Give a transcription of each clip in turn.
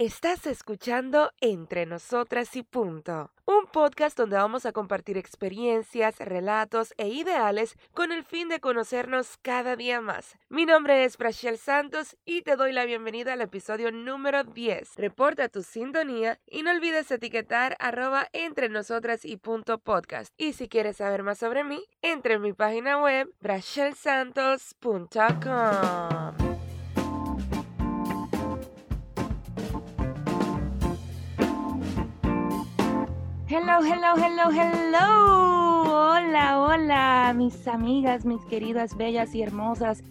Estás escuchando Entre Nosotras y Punto, un podcast donde vamos a compartir experiencias, relatos e ideales con el fin de conocernos cada día más. Mi nombre es Brachel Santos y te doy la bienvenida al episodio número 10. Reporta tu sintonía y no olvides etiquetar arroba entre nosotras y punto podcast. Y si quieres saber más sobre mí, entre en mi página web brachelsantos.com. Hello, hello, hello, hello. Hola, hola, mis amigas, mis queridas, bellas y hermosas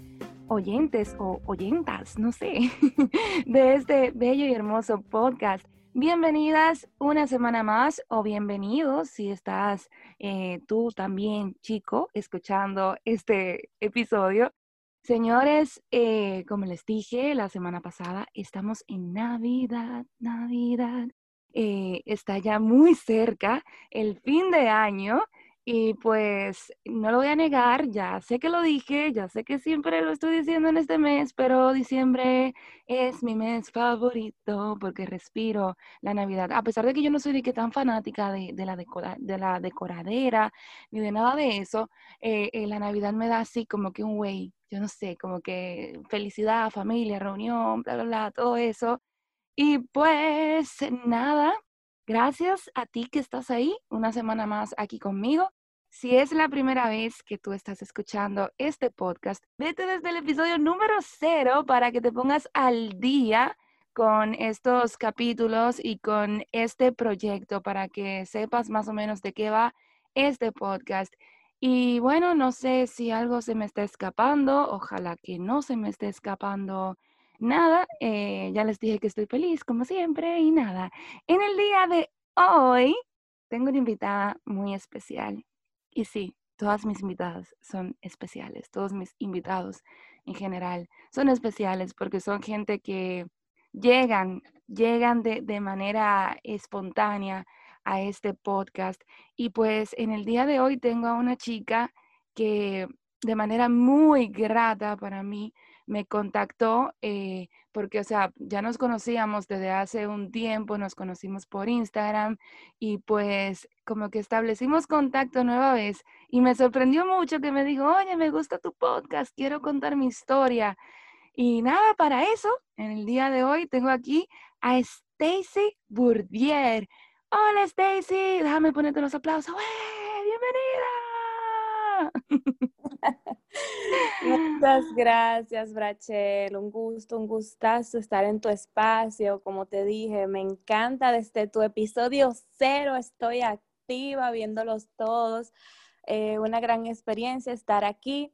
oyentes o oyentas, no sé, de este bello y hermoso podcast. Bienvenidas una semana más o bienvenidos si estás eh, tú también, chico, escuchando este episodio. Señores, eh, como les dije la semana pasada, estamos en Navidad, Navidad. Eh, está ya muy cerca el fin de año y pues no lo voy a negar, ya sé que lo dije, ya sé que siempre lo estoy diciendo en este mes, pero diciembre es mi mes favorito porque respiro la Navidad. A pesar de que yo no soy de que tan fanática de, la, de la decoradera ni de nada de eso, eh, eh, la Navidad me da así como que un güey, yo no sé, como que felicidad, familia, reunión, bla, bla, bla, todo eso. Y pues nada, gracias a ti que estás ahí una semana más aquí conmigo. Si es la primera vez que tú estás escuchando este podcast, vete desde el episodio número cero para que te pongas al día con estos capítulos y con este proyecto para que sepas más o menos de qué va este podcast. Y bueno, no sé si algo se me está escapando, ojalá que no se me esté escapando nada, eh, ya les dije que estoy feliz como siempre y nada. En el día de hoy tengo una invitada muy especial. Y sí, todas mis invitadas son especiales, todos mis invitados en general son especiales porque son gente que llegan, llegan de, de manera espontánea a este podcast. Y pues en el día de hoy tengo a una chica que de manera muy grata para mí me contactó eh, porque, o sea, ya nos conocíamos desde hace un tiempo, nos conocimos por Instagram y pues como que establecimos contacto nueva vez y me sorprendió mucho que me dijo, oye, me gusta tu podcast, quiero contar mi historia. Y nada, para eso, en el día de hoy tengo aquí a Stacy Bourdier. Hola Stacy, déjame ponerte los aplausos. ¡Bienvenida! Muchas gracias, Brachel. Un gusto, un gustazo estar en tu espacio. Como te dije, me encanta desde tu episodio cero. Estoy activa viéndolos todos. Eh, una gran experiencia estar aquí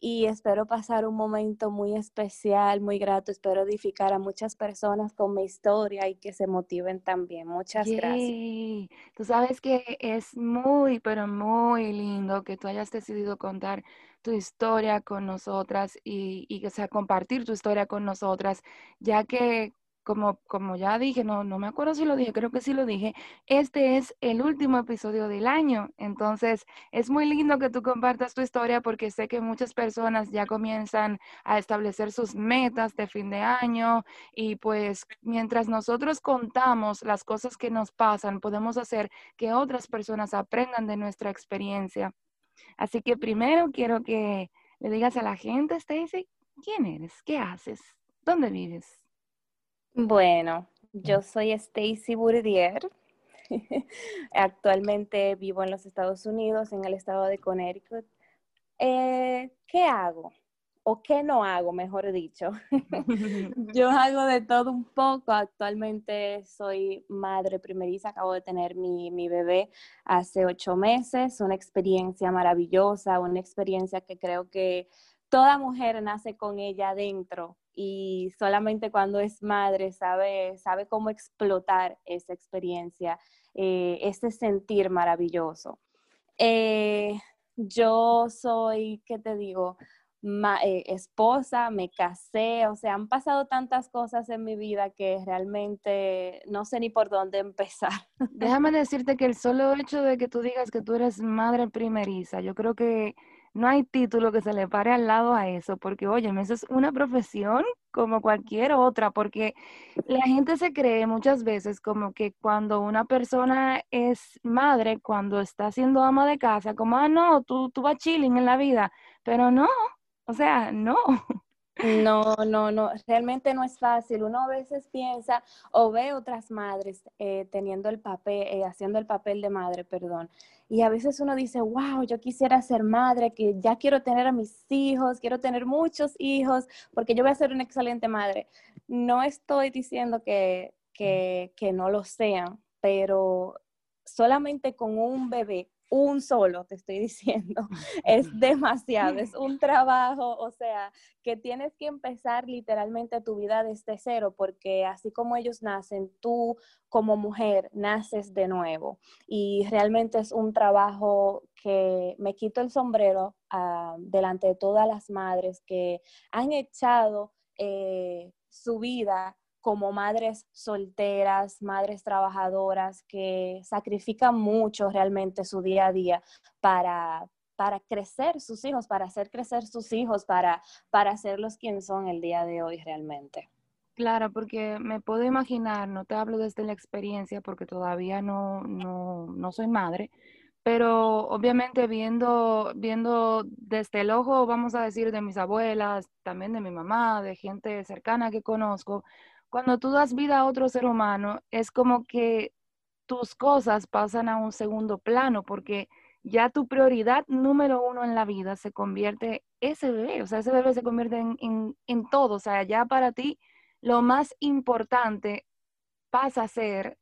y espero pasar un momento muy especial, muy grato. Espero edificar a muchas personas con mi historia y que se motiven también. Muchas gracias. Tú sabes que es muy, pero muy lindo que tú hayas decidido contar tu historia con nosotras y, y, o sea, compartir tu historia con nosotras, ya que como, como ya dije, no, no me acuerdo si lo dije, creo que sí lo dije, este es el último episodio del año. Entonces, es muy lindo que tú compartas tu historia porque sé que muchas personas ya comienzan a establecer sus metas de fin de año y pues mientras nosotros contamos las cosas que nos pasan, podemos hacer que otras personas aprendan de nuestra experiencia. Así que primero quiero que le digas a la gente, Stacy, ¿quién eres? ¿Qué haces? ¿Dónde vives? Bueno, yo soy Stacy Bourdier. Actualmente vivo en los Estados Unidos, en el estado de Connecticut. Eh, ¿Qué hago? ¿O qué no hago, mejor dicho? yo hago de todo un poco. Actualmente soy madre primeriza, acabo de tener mi, mi bebé hace ocho meses. Una experiencia maravillosa, una experiencia que creo que toda mujer nace con ella adentro y solamente cuando es madre sabe, sabe cómo explotar esa experiencia, eh, ese sentir maravilloso. Eh, yo soy, ¿qué te digo? Eh, esposa, me casé, o sea, han pasado tantas cosas en mi vida que realmente no sé ni por dónde empezar. Déjame decirte que el solo hecho de que tú digas que tú eres madre primeriza, yo creo que no hay título que se le pare al lado a eso, porque oye, eso es una profesión como cualquier otra, porque la gente se cree muchas veces como que cuando una persona es madre, cuando está siendo ama de casa, como, ah, no, tú, tú vas chilling en la vida, pero no, o sea, no. No, no, no, realmente no es fácil. Uno a veces piensa o ve otras madres eh, teniendo el papel, eh, haciendo el papel de madre, perdón. Y a veces uno dice, wow, yo quisiera ser madre, que ya quiero tener a mis hijos, quiero tener muchos hijos, porque yo voy a ser una excelente madre. No estoy diciendo que, que, que no lo sean, pero solamente con un bebé un solo, te estoy diciendo, es demasiado, es un trabajo, o sea, que tienes que empezar literalmente tu vida desde cero, porque así como ellos nacen, tú como mujer naces de nuevo. Y realmente es un trabajo que me quito el sombrero uh, delante de todas las madres que han echado eh, su vida como madres solteras, madres trabajadoras que sacrifican mucho realmente su día a día para, para crecer sus hijos, para hacer crecer sus hijos, para, para hacerlos quien son el día de hoy realmente. Claro, porque me puedo imaginar, no te hablo desde la experiencia porque todavía no, no, no soy madre, pero obviamente viendo, viendo desde el ojo, vamos a decir, de mis abuelas, también de mi mamá, de gente cercana que conozco, cuando tú das vida a otro ser humano, es como que tus cosas pasan a un segundo plano, porque ya tu prioridad número uno en la vida se convierte ese bebé, o sea, ese bebé se convierte en, en todo, o sea, ya para ti lo más importante pasa a ser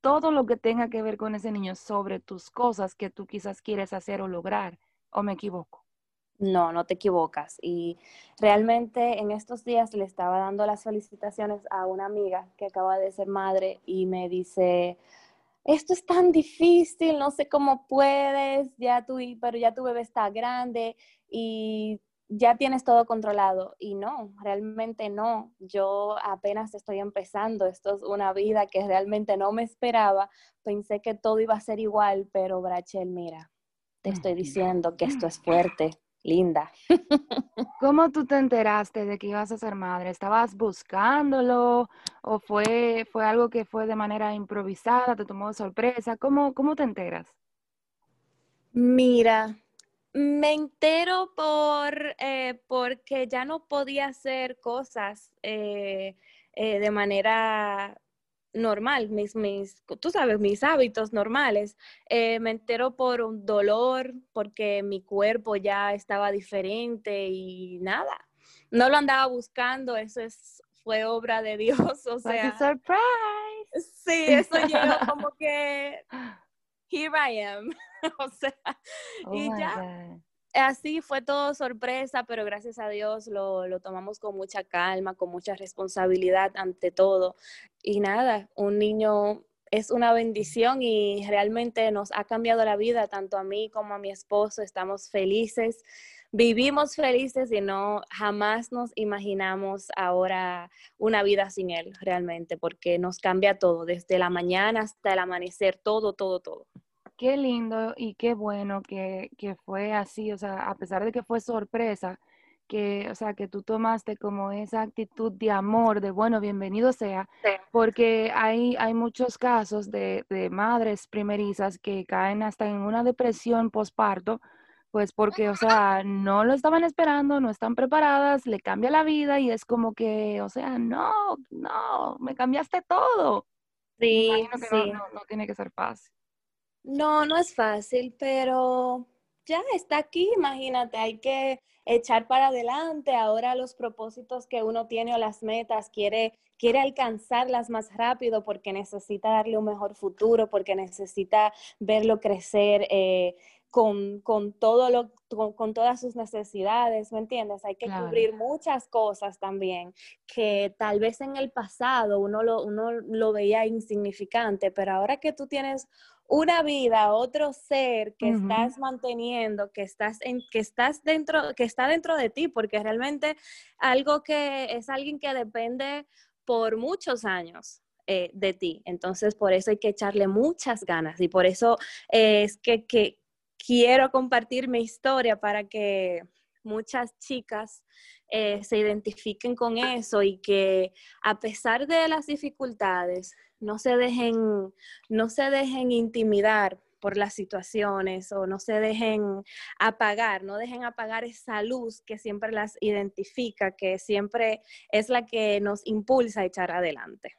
todo lo que tenga que ver con ese niño sobre tus cosas que tú quizás quieres hacer o lograr, o me equivoco. No, no te equivocas. Y realmente en estos días le estaba dando las felicitaciones a una amiga que acaba de ser madre y me dice, esto es tan difícil, no sé cómo puedes, ya tu, pero ya tu bebé está grande y ya tienes todo controlado. Y no, realmente no. Yo apenas estoy empezando. Esto es una vida que realmente no me esperaba. Pensé que todo iba a ser igual, pero Brachel, mira, te estoy diciendo que esto es fuerte linda. ¿Cómo tú te enteraste de que ibas a ser madre? ¿Estabas buscándolo o fue, fue algo que fue de manera improvisada, te tomó de sorpresa? ¿Cómo, cómo te enteras? Mira, me entero por, eh, porque ya no podía hacer cosas eh, eh, de manera normal, mis, mis, tú sabes, mis hábitos normales. Eh, me entero por un dolor, porque mi cuerpo ya estaba diferente y nada. No lo andaba buscando, eso es, fue obra de Dios, o sea. surprise. Sí, eso llegó como que, here I am, o sea, oh y ya así fue todo sorpresa, pero gracias a Dios lo, lo, tomamos con mucha calma, con mucha responsabilidad ante todo. Y nada, un niño es una bendición y realmente nos ha cambiado la vida, tanto a mí como a mi esposo. Estamos felices, vivimos felices y no jamás nos imaginamos ahora una vida sin él, realmente, porque nos cambia todo, desde la mañana hasta el amanecer, todo, todo, todo qué lindo y qué bueno que, fue así, o sea, a pesar de que fue sorpresa, que, o sea, que tú tomaste como esa actitud de amor, de bueno, bienvenido sea, porque hay, hay muchos casos de, madres primerizas que caen hasta en una depresión postparto, pues porque, o sea, no lo estaban esperando, no están preparadas, le cambia la vida y es como que, o sea, no, no, me cambiaste todo. Sí, sí. No, no tiene que ser fácil. No, no es fácil, pero ya está aquí, imagínate, hay que echar para adelante. Ahora los propósitos que uno tiene o las metas quiere, quiere alcanzarlas más rápido porque necesita darle un mejor futuro, porque necesita verlo crecer. Eh, con, con, todo lo, con, todas sus necesidades, ¿me entiendes? Hay que cubrir muchas cosas también que tal vez en el pasado uno lo, uno lo veía insignificante, pero ahora que tú tienes una vida, otro ser que estás manteniendo, que estás en, que estás dentro, que está dentro de ti, porque realmente algo que es alguien que depende por muchos años. Eh, de ti. Entonces, por eso hay que echarle muchas ganas y por eso es que, quiero compartir mi historia para que muchas chicas eh, se identifiquen con eso y que a pesar de las dificultades no se dejen, no se dejen intimidar por las situaciones o no se dejen apagar, no dejen apagar esa luz que siempre las identifica, que siempre es la que nos impulsa a echar adelante.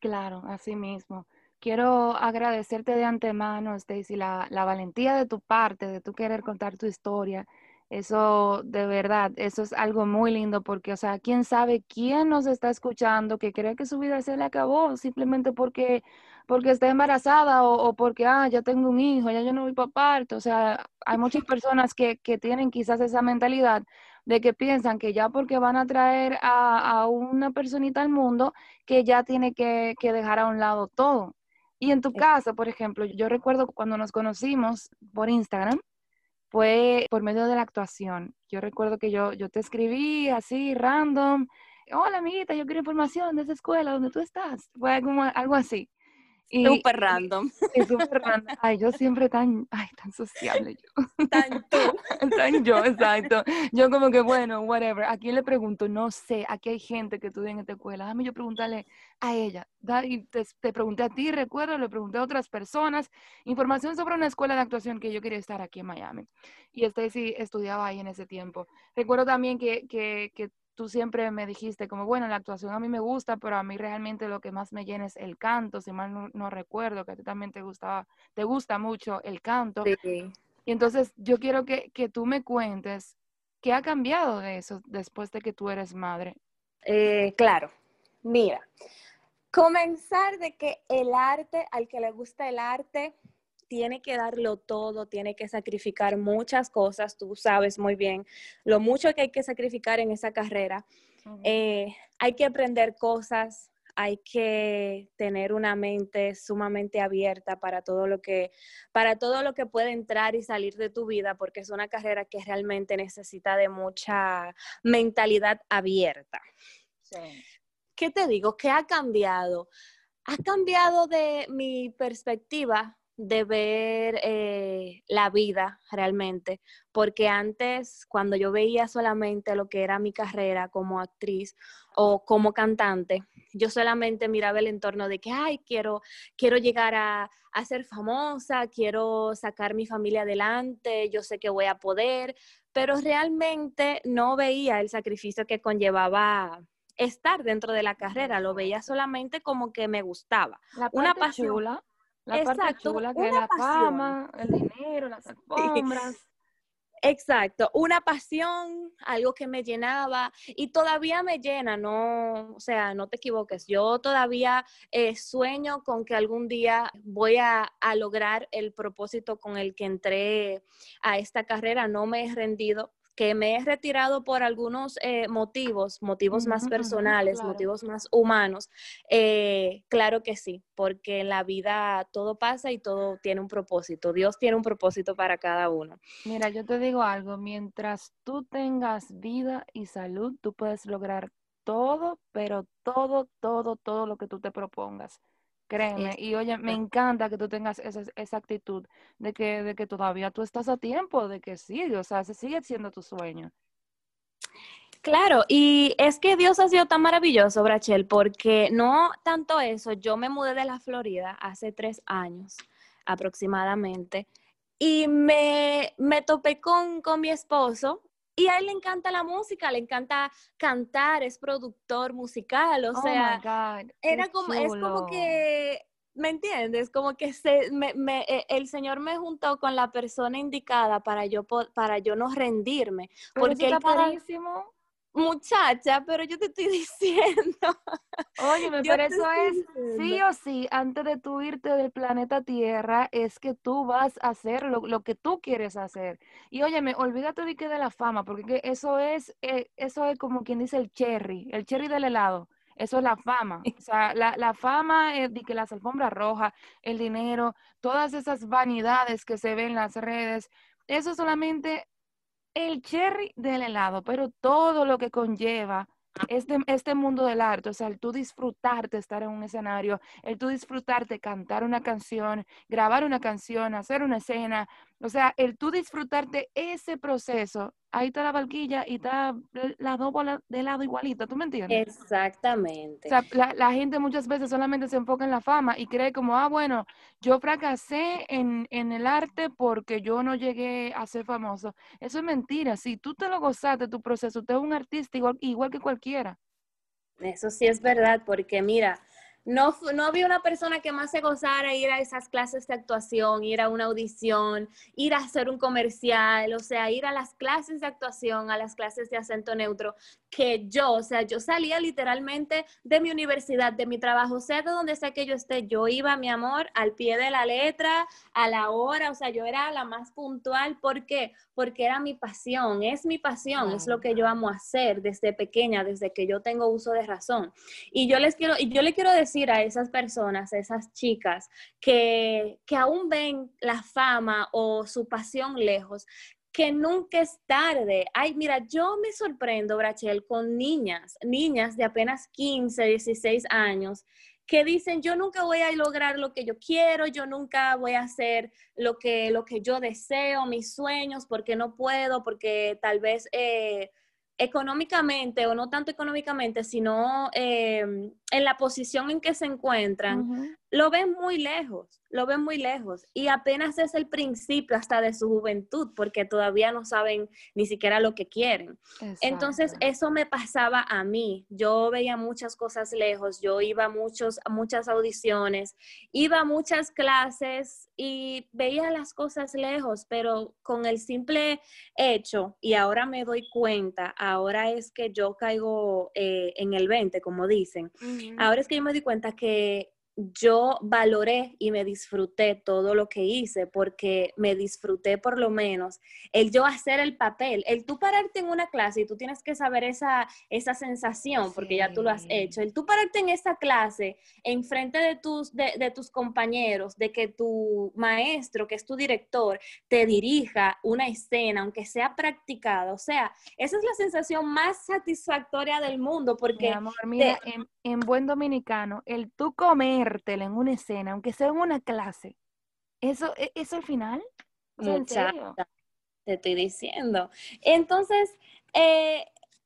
Claro, así mismo. Quiero agradecerte de antemano, Stacy, la, la valentía de tu parte, de tu querer contar tu historia eso de verdad, eso es algo muy lindo porque, o sea, quién sabe quién nos está escuchando que cree que su vida se le acabó simplemente porque, porque está embarazada o, porque, ah, ya tengo un hijo, ya yo no voy para parto. O sea, hay muchas personas que, que tienen quizás esa mentalidad de que piensan que ya porque van a traer a, a una personita al mundo, que ya tiene que, que dejar a un lado todo. Y en tu caso, por ejemplo, yo recuerdo cuando nos conocimos por Instagram, fue por medio de la actuación. Yo recuerdo que yo, yo te escribí así, random, hola amiguita, yo quiero información de esa escuela donde tú estás. Fue algo así. Súper random. Y súper random. Ay, yo siempre tan, ay, tan sociable yo. Tan tú. tan yo, exacto. Yo como que, bueno, whatever. ¿A quién le pregunto? No sé. Aquí hay gente que estudia en esta escuela. Déjame yo preguntarle a ella. Y te, te, pregunté a ti, recuerdo, le pregunté a otras personas. Información sobre una escuela de actuación que yo quería estar aquí en Miami. Y Stacy estudiaba ahí en ese tiempo. Recuerdo también que, que, que tú siempre me dijiste como, bueno, la actuación a mí me gusta, pero a mí realmente lo que más me llena es el canto, si mal no, recuerdo, que a ti también te gustaba, te gusta mucho el canto. Sí. Y entonces yo quiero que, que, tú me cuentes qué ha cambiado de eso después de que tú eres madre. Eh, claro, mira, comenzar de que el arte, al que le gusta el arte, tiene que darlo todo, tiene que sacrificar muchas cosas, tú sabes muy bien lo mucho que hay que sacrificar en esa carrera. Eh, hay que aprender cosas, hay que tener una mente sumamente abierta para todo lo que para todo lo que puede entrar y salir de tu vida porque es una carrera que realmente necesita de mucha mentalidad abierta. ¿Qué te digo? ¿Qué ha cambiado? Ha cambiado de mi perspectiva de ver eh, la vida realmente, porque antes cuando yo veía solamente lo que era mi carrera como actriz o como cantante, yo solamente miraba el entorno de que, ay, quiero, quiero llegar a, a ser famosa, quiero sacar mi familia adelante, yo sé que voy a poder, pero realmente no veía el sacrificio que conllevaba estar dentro de la carrera, lo veía solamente como que me gustaba. Una pasión. La parte chula que es la fama, el dinero, las alfombras. Exacto, una pasión, algo que me llenaba y todavía me llena, no, o sea, no te equivoques, yo todavía eh, sueño con que algún día voy a, a, lograr el propósito con el que entré a esta carrera, no me he rendido, que me he retirado por algunos eh, motivos, motivos más personales, motivos más humanos, eh, claro que sí, porque en la vida todo pasa y todo tiene un propósito. Dios tiene un propósito para cada uno. Mira, yo te digo algo, mientras tú tengas vida y salud, tú puedes lograr todo, pero todo, todo, todo lo que tú te propongas. Créeme, y oye, me encanta que tú tengas esa, esa actitud de que, de que todavía tú estás a tiempo, de que sí, o sea, se sigue siendo tu sueño. Claro, y es que Dios ha sido tan maravilloso, Brachel, porque no tanto eso, yo me mudé de la Florida hace tres años aproximadamente y me, me topé con, con mi esposo y a él le encanta la música, le encanta cantar, es productor musical, o oh sea, God, era como, es como que, ¿me entiendes? Como que se, me, me, e, el Señor me juntó con la persona indicada para yo, para yo no rendirme. Pero porque eso está él. Muchacha, pero yo te estoy diciendo. Oye, pero eso es sí o sí, antes de tú irte del planeta Tierra, es que tú vas a hacer lo, lo que tú quieres hacer. Y óyeme, olvídate de que de la fama, porque eso es, eh, eso es como quien dice el cherry, el cherry del helado. Eso es la fama. O sea, la, la fama es de que las alfombras rojas, el dinero, todas esas vanidades que se ven en las redes, eso solamente el cherry del helado, pero todo lo que conlleva este, este mundo del arte, o sea, el tú disfrutarte estar en un escenario, el tú disfrutarte cantar una canción, grabar una canción, hacer una escena, O sea, el tú disfrutarte ese proceso, ahí está la barquilla y está las dos bolas de lado igualita, ¿tú me entiendes? Exactamente. O sea, la, la, gente muchas veces solamente se enfoca en la fama y cree como, ah, bueno, yo fracasé en, en el arte porque yo no llegué a ser famoso. Eso es mentira. Si tú te lo gozaste, tu proceso, tú eres un artista igual, igual que cualquiera. Eso sí es verdad, porque mira, no, no había una persona que más se gozara ir a esas clases de actuación, ir a una audición, ir a hacer un comercial, o sea, ir a las clases de actuación, a las clases de acento neutro, que yo, o sea, yo salía literalmente de mi universidad, de mi trabajo, sea de donde sea que yo esté, yo iba, mi amor, al pie de la letra, a la hora, o sea, yo era la más puntual, ¿por qué? Porque era mi pasión, es mi pasión, es lo que yo amo hacer desde pequeña, desde que yo tengo uso de razón. Y yo les quiero, y yo le quiero decir a esas personas, a esas chicas que, que aún ven la fama o su pasión lejos, que nunca es tarde. Ay, mira, yo me sorprendo, Brachel, con niñas, niñas de apenas 15, 16 años, que dicen, yo nunca voy a lograr lo que yo quiero, yo nunca voy a hacer lo que, lo que yo deseo, mis sueños, porque no puedo, porque tal vez... Eh, económicamente o no tanto económicamente, sino em, en la posición en que se encuentran, lo ven muy lejos, lo ven muy lejos. Y apenas es el principio hasta de su juventud, porque todavía no saben ni siquiera lo que quieren. Entonces, eso me pasaba a mí. Yo veía muchas cosas lejos, yo iba a, muchos, a muchas audiciones, iba a muchas clases y veía las cosas lejos, pero con el simple hecho, y ahora me doy cuenta, ahora es que yo caigo eh, en el 20, como dicen. Ahora es que yo me di cuenta que yo valoré y me disfruté todo lo que hice porque me disfruté por lo menos el yo hacer el papel, el tú pararte en una clase y tú tienes que saber esa, esa sensación porque ya tú lo has hecho, el tú pararte en esa clase en frente de tus, de, tus compañeros, de que tu maestro, que es tu director, te dirija una escena, aunque sea practicada, o sea, esa es la sensación más satisfactoria del mundo porque... amor, mira, en buen dominicano, el tú comértela en una escena, aunque sea en una clase, ¿eso, e, eso al final? Muchacha, te estoy diciendo. Entonces, eh,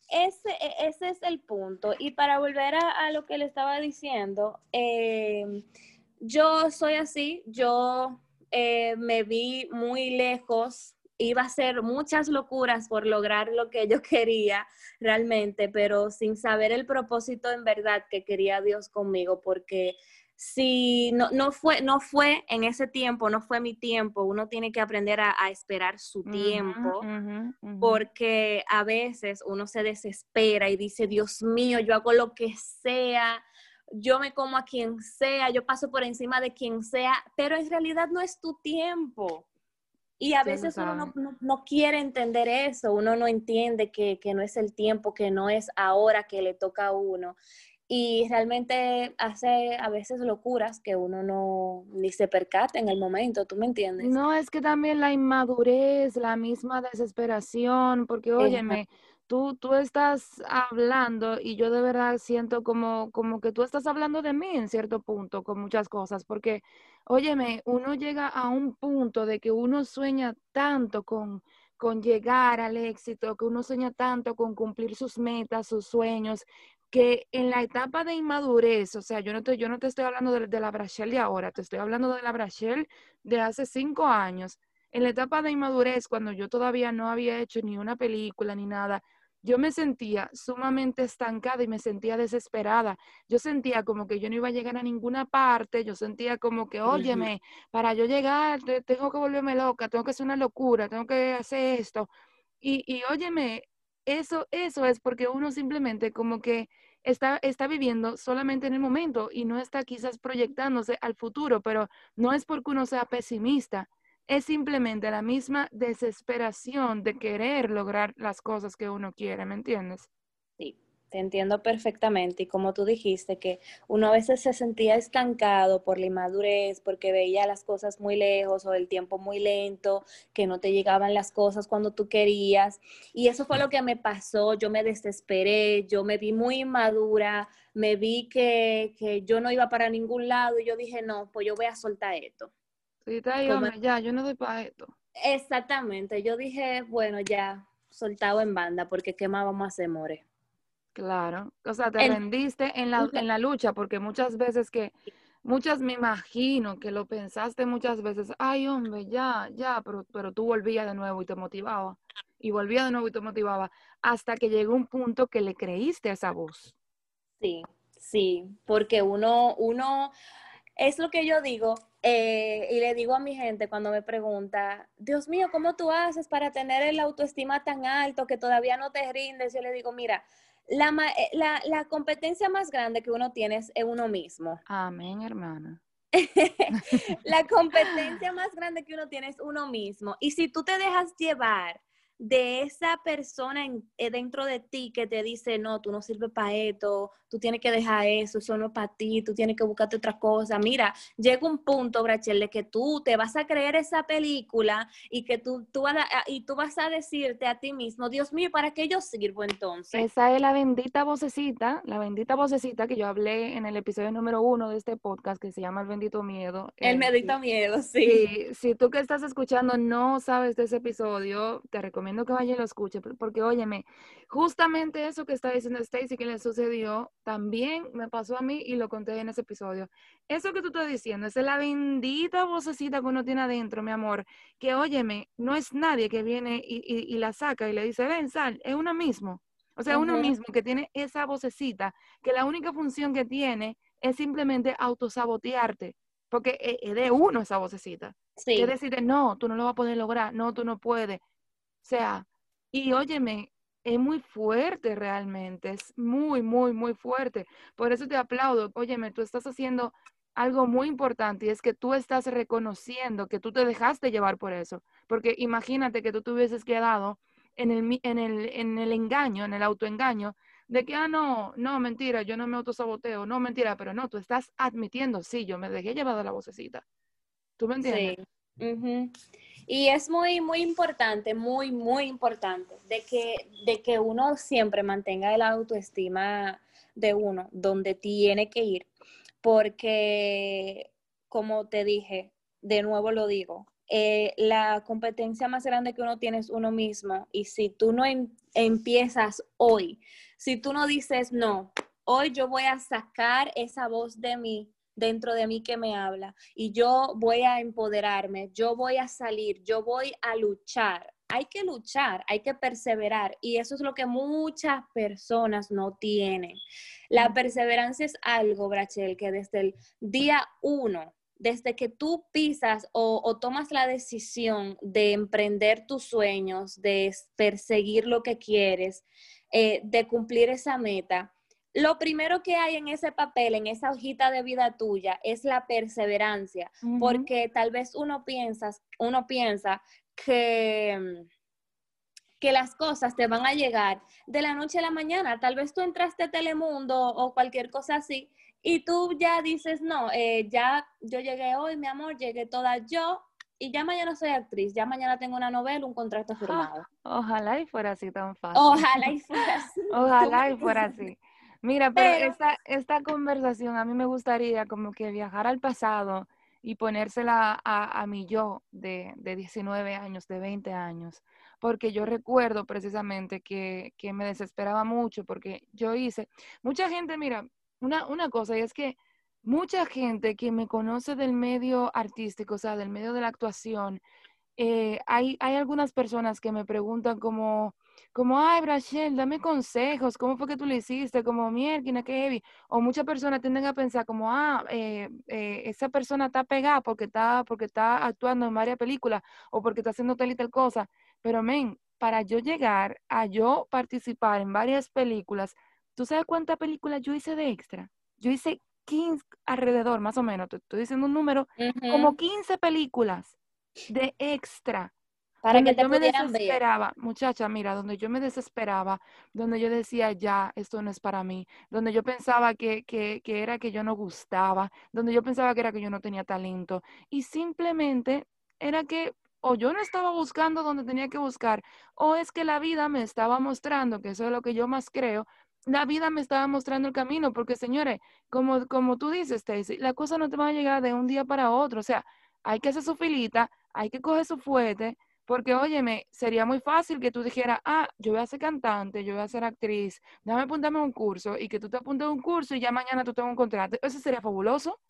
ese, e, ese, es el punto. Y para volver a, lo que le estaba diciendo, eh, yo soy así, yo eh, me vi muy lejos iba a hacer muchas locuras por lograr lo que yo quería realmente, pero sin saber el propósito en verdad que quería Dios conmigo, porque si no, no, fue, no fue en ese tiempo, no fue mi tiempo, uno tiene que aprender a, esperar su tiempo, porque a veces uno se desespera y dice, Dios mío, yo hago lo que sea, yo me como a quien sea, yo paso por encima de quien sea, pero en realidad no es tu tiempo. Y a veces uno no, quiere entender eso, uno no entiende que, no es el tiempo, que no es ahora que le toca a uno. Y realmente hace a veces locuras que uno no ni se percata en el momento, ¿tú me entiendes? No, es que también la inmadurez, la misma desesperación, porque óyeme, tú, tú estás hablando y yo de verdad siento como, como que tú estás hablando de mí en cierto punto con muchas cosas, porque Óyeme, uno llega a un punto de que uno sueña tanto con, con llegar al éxito, que uno sueña tanto con cumplir sus metas, sus sueños, que en la etapa de inmadurez, o sea, yo no te, yo no te estoy hablando de, la Brachel de ahora, te estoy hablando de la Brachel de hace cinco años. En la etapa de inmadurez, cuando yo todavía no había hecho ni una película ni nada, yo me sentía sumamente estancada y me sentía desesperada. Yo sentía como que yo no iba a llegar a ninguna parte, yo sentía como que, óyeme, para yo llegar tengo que volverme loca, tengo que hacer una locura, tengo que hacer esto. Y, y óyeme, eso, eso es porque uno simplemente como que está, está viviendo solamente en el momento y no está quizás proyectándose al futuro, pero no es porque uno sea pesimista, es simplemente la misma desesperación de querer lograr las cosas que uno quiere, ¿me entiendes? Te entiendo perfectamente. Y como tú dijiste, que uno a veces se sentía estancado por la inmadurez, porque veía las cosas muy lejos o el tiempo muy lento, que no te llegaban las cosas cuando tú querías. Y eso fue lo que me pasó. Yo me desesperé, yo me vi muy inmadura, me vi que, que yo no iba para ningún lado y yo dije, no, pues yo voy a soltar esto Sí, está ahí, hombre, ya, yo no doy para esto. Exactamente, yo dije, bueno, ya, soltado en banda, porque qué más vamos a hacer, more. Claro, o sea, te rendiste en la, en la lucha, porque muchas veces que, muchas me imagino que lo pensaste muchas veces, ay hombre, ya, ya, pero, pero tú volvías de nuevo y te motivaba, y volvías de nuevo y te motivaba, hasta que llegó un punto que le creíste a esa voz. Sí, sí, porque uno, uno, es lo que yo digo, eh, y le digo a mi gente cuando me pregunta, Dios mío, ¿cómo tú haces para tener el autoestima tan alto que todavía no te rindes? Yo le digo, mira, la, eh, la, la competencia más grande que uno tiene es uno mismo. Amén, hermana. la competencia más grande que uno tiene es uno mismo. Y si tú te dejas llevar de esa persona eh, dentro de ti que te dice, no, tú no sirves para esto, tú tienes que dejar eso, eso no es para ti, tú tienes que buscarte otra cosa. Mira, llega un punto, Brachel, de que tú te vas a creer esa película y que tú, tú, vas a, y tú vas a decirte a ti mismo, Dios mío, ¿para qué yo sirvo entonces? Esa es la bendita vocecita, la bendita vocecita que yo hablé en el episodio número uno de este podcast que se llama El bendito miedo. El eh, bendito miedo, sí. sí. Si tú que estás escuchando no sabes de ese episodio, te recomiendo que vaya y lo escuche, porque óyeme, justamente eso que está diciendo Stacy que le sucedió, también me pasó a mí y lo conté en ese episodio. Eso que tú estás diciendo, esa es la bendita vocecita que uno tiene adentro, mi amor, que óyeme, no es nadie que viene y, la saca y le dice, ven, sal, es uno mismo. O sea, uno mismo que tiene esa vocecita, que la única función que tiene es simplemente autosabotearte, porque e, es de uno esa vocecita. Sí. Que decide, no, tú no lo vas a poder lograr, no, tú no puedes, sea, y óyeme, es muy fuerte realmente, es muy, muy, muy fuerte. Por eso te aplaudo. Óyeme, tú estás haciendo algo muy importante y es que tú estás reconociendo que tú te dejaste llevar por eso. Porque imagínate que tú te hubieses quedado en el, en el, en el engaño, en el autoengaño, de que, ah, no, no, mentira, yo no me autosaboteo, no, mentira, pero no, tú estás admitiendo, sí, yo me dejé llevar la vocecita. ¿Tú me entiendes? Sí. Y es muy, muy importante, muy, muy importante de que, de que uno siempre mantenga el autoestima de uno donde tiene que ir, porque, como te dije, de nuevo lo digo, eh, la competencia más grande que uno tiene es uno mismo. Y si tú no em, empiezas hoy, si tú no dices, no, hoy yo voy a sacar esa voz de mí, dentro de mí que me habla y yo voy a empoderarme, yo voy a salir, yo voy a luchar. Hay que luchar, hay que perseverar y eso es lo que muchas personas no tienen. La perseverancia es algo, Brachel, que desde el día uno, desde que tú pisas o, tomas la decisión de emprender tus sueños, de perseguir lo que quieres, eh, de cumplir esa meta, lo primero que hay en ese papel, en esa hojita de vida tuya, es la perseverancia, porque tal vez uno piensa, uno piensa que, que las cosas te van a llegar de la noche a la mañana. Tal vez tú entraste a Telemundo o cualquier cosa así y tú ya dices, no, eh, ya yo llegué hoy, mi amor, llegué toda yo y ya mañana soy actriz, ya mañana tengo una novela, un contrato firmado. ojalá y fuera así tan fácil. Ojalá y fuera así. Ojalá y fuera así. Mira, pero, esta, conversación a mí me gustaría como que viajar al pasado y ponérsela a, a mi yo de, de 19 años, de 20 años, porque yo recuerdo precisamente que, que, me desesperaba mucho, porque yo hice, mucha gente, mira, una, una cosa, y es que mucha gente que me conoce del medio artístico, o sea, del medio de la actuación, eh, hay, hay algunas personas que me preguntan como, como, ay, Brachel, dame consejos, ¿cómo fue que tú le hiciste? Como, mierda, qué heavy. O muchas personas tienden a pensar como, ah, eh, eh, esa persona está pegada porque está, porque está actuando en varias películas o porque está haciendo tal y tal cosa. Pero, men, para yo llegar a yo participar en varias películas, ¿tú sabes cuántas películas yo hice de extra? Yo hice 15 alrededor, más o menos, te estoy diciendo un número, como 15 películas de extra. Para que te yo me desesperaba, muchacha, mira, donde yo me desesperaba, donde yo decía, ya, esto no es para mí, donde yo pensaba que, que, que era que yo no gustaba, donde yo pensaba que era que yo no tenía talento, y simplemente era que o yo no estaba buscando donde tenía que buscar, o es que la vida me estaba mostrando, que eso es lo que yo más creo, la vida me estaba mostrando el camino, porque señores, como, como tú dices, Stacy, la cosa no te va a llegar de un día para otro, o sea, hay que hacer su filita, hay que coger su fuete, porque óyeme, sería muy fácil que tú dijeras, ah, yo voy a ser cantante, yo voy a ser actriz, déjame apuntarme a un curso y que tú te apuntes a un curso y ya mañana tú tengas un contrato. Eso sería fabuloso.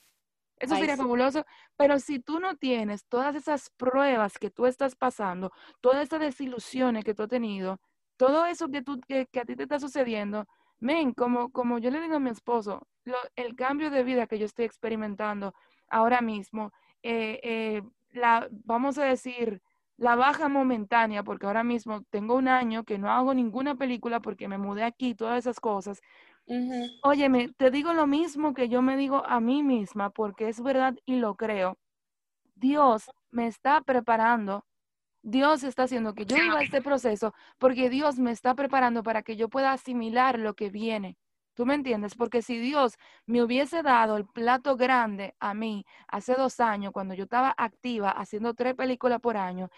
Eso sería fabuloso, pero si tú no tienes todas esas pruebas que tú estás pasando, todas esas desilusiones que tú has tenido, todo eso que, tú, que, a ti te está sucediendo, men, como, como yo le digo a mi esposo, el cambio de vida que yo estoy experimentando ahora mismo, eh, eh, la, vamos a decir, la baja momentánea, porque ahora mismo tengo un año que no hago ninguna película porque me mudé aquí, todas esas cosas, Óyeme, te digo lo mismo que yo me digo a mí misma, porque es verdad y lo creo. Dios me está preparando, Dios está haciendo que yo viva este proceso, porque Dios me está preparando para que yo pueda asimilar lo que viene. ¿Tú me entiendes? Porque si Dios me hubiese dado el plato grande a mí hace dos años, cuando yo estaba activa haciendo tres películas por año,